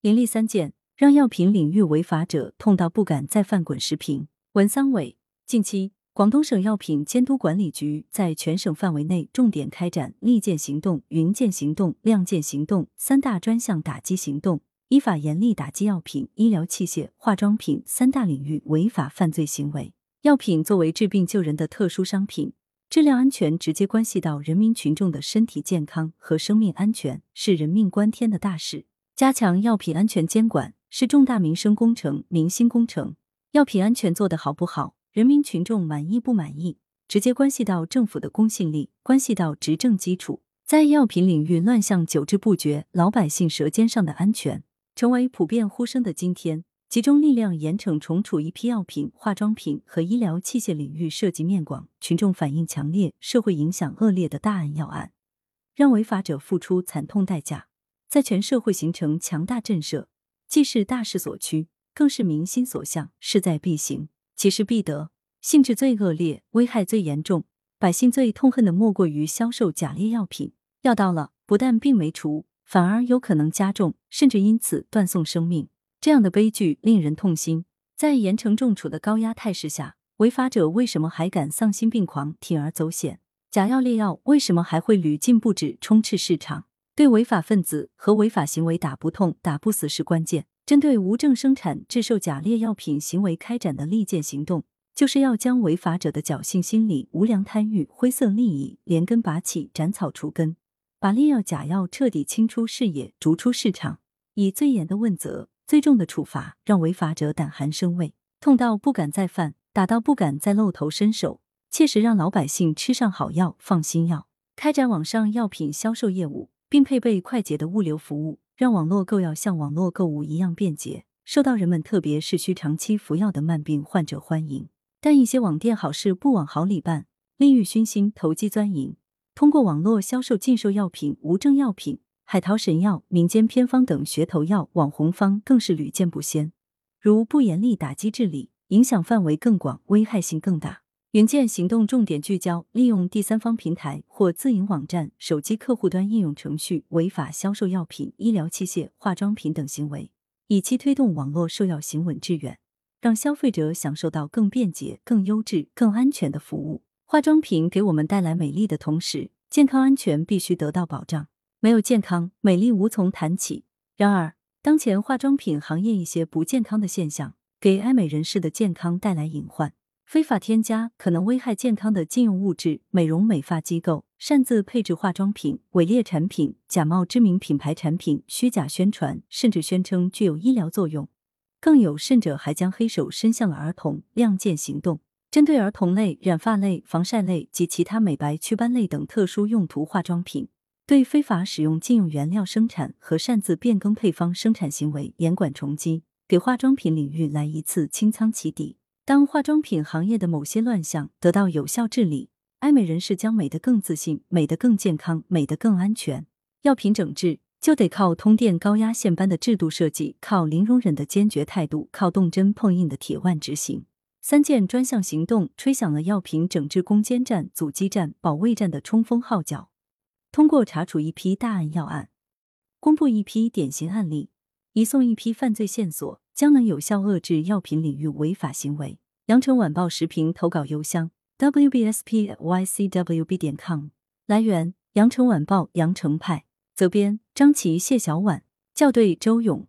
林立三件，让药品领域违法者痛到不敢再犯滚石屏。文三伟，近期，广东省药品监督管理局在全省范围内重点开展利剑行动、云剑行动、亮剑行动三大专项打击行动，依法严厉打击药品、医疗器械、化妆品三大领域违法犯罪行为。药品作为治病救人的特殊商品，质量安全直接关系到人民群众的身体健康和生命安全，是人命关天的大事。加强药品安全监管是重大民生工程、民心工程。药品安全做得好不好，人民群众满意不满意，直接关系到政府的公信力，关系到执政基础。在药品领域乱象久治不绝，老百姓舌尖上的安全成为普遍呼声的今天，集中力量严惩重处一批药品、化妆品和医疗器械领域涉及面广、群众反映强烈、社会影响恶劣的大案要案，让违法者付出惨痛代价。在全社会形成强大震慑，既是大势所趋，更是民心所向，势在必行，其势必得。性质最恶劣、危害最严重、百姓最痛恨的，莫过于销售假劣药品。药到了，不但病没除，反而有可能加重，甚至因此断送生命。这样的悲剧令人痛心。在严惩重处的高压态势下，违法者为什么还敢丧心病狂、铤而走险？假药劣药为什么还会屡禁不止、充斥市场？对违法分子和违法行为打不痛、打不死是关键。针对无证生产、制售假劣药品行为开展的利剑行动，就是要将违法者的侥幸心理、无良贪欲、灰色利益连根拔起、斩草除根，把劣药假药彻底清出视野、逐出市场，以最严的问责、最重的处罚，让违法者胆寒生畏，痛到不敢再犯，打到不敢再露头伸手，切实让老百姓吃上好药、放心药。开展网上药品销售业务。并配备快捷的物流服务，让网络购药像网络购物一样便捷，受到人们特别是需长期服药的慢病患者欢迎。但一些网店好事不往好里办，利欲熏心，投机钻营，通过网络销售禁售药品、无证药品、海淘神药、民间偏方等噱头药、网红方更是屡见不鲜。如不严厉打击治理，影响范围更广，危害性更大。云剑行动重点聚焦利用第三方平台或自营网站、手机客户端应用程序违法销售药品、医疗器械、化妆品等行为，以期推动网络售药行稳致远，让消费者享受到更便捷、更优质、更安全的服务。化妆品给我们带来美丽的同时，健康安全必须得到保障。没有健康，美丽无从谈起。然而，当前化妆品行业一些不健康的现象，给爱美人士的健康带来隐患。非法添加可能危害健康的禁用物质，美容美发机构擅自配置化妆品、伪劣产品、假冒知名品牌产品、虚假宣传，甚至宣称具有医疗作用。更有甚者，还将黑手伸向了儿童。亮剑行动针对儿童类、染发类、防晒类及其他美白祛斑类等特殊用途化妆品，对非法使用禁用原料生产和擅自变更配方生产行为严管重击，给化妆品领域来一次清仓起底。当化妆品行业的某些乱象得到有效治理，爱美人士将美得更自信、美得更健康、美得更安全。药品整治就得靠通电高压线般的制度设计，靠零容忍的坚决态度，靠动真碰硬的铁腕执行。三件专项行动吹响了药品整治攻坚战、阻击战、保卫战的冲锋号角。通过查处一批大案要案，公布一批典型案例，移送一批犯罪线索。将能有效遏制药品领域违法行为。羊城晚报时评投稿邮箱：wbspycwb 点 com。来源：羊城晚报羊城派。责编：张琪、谢小婉。校对：周勇。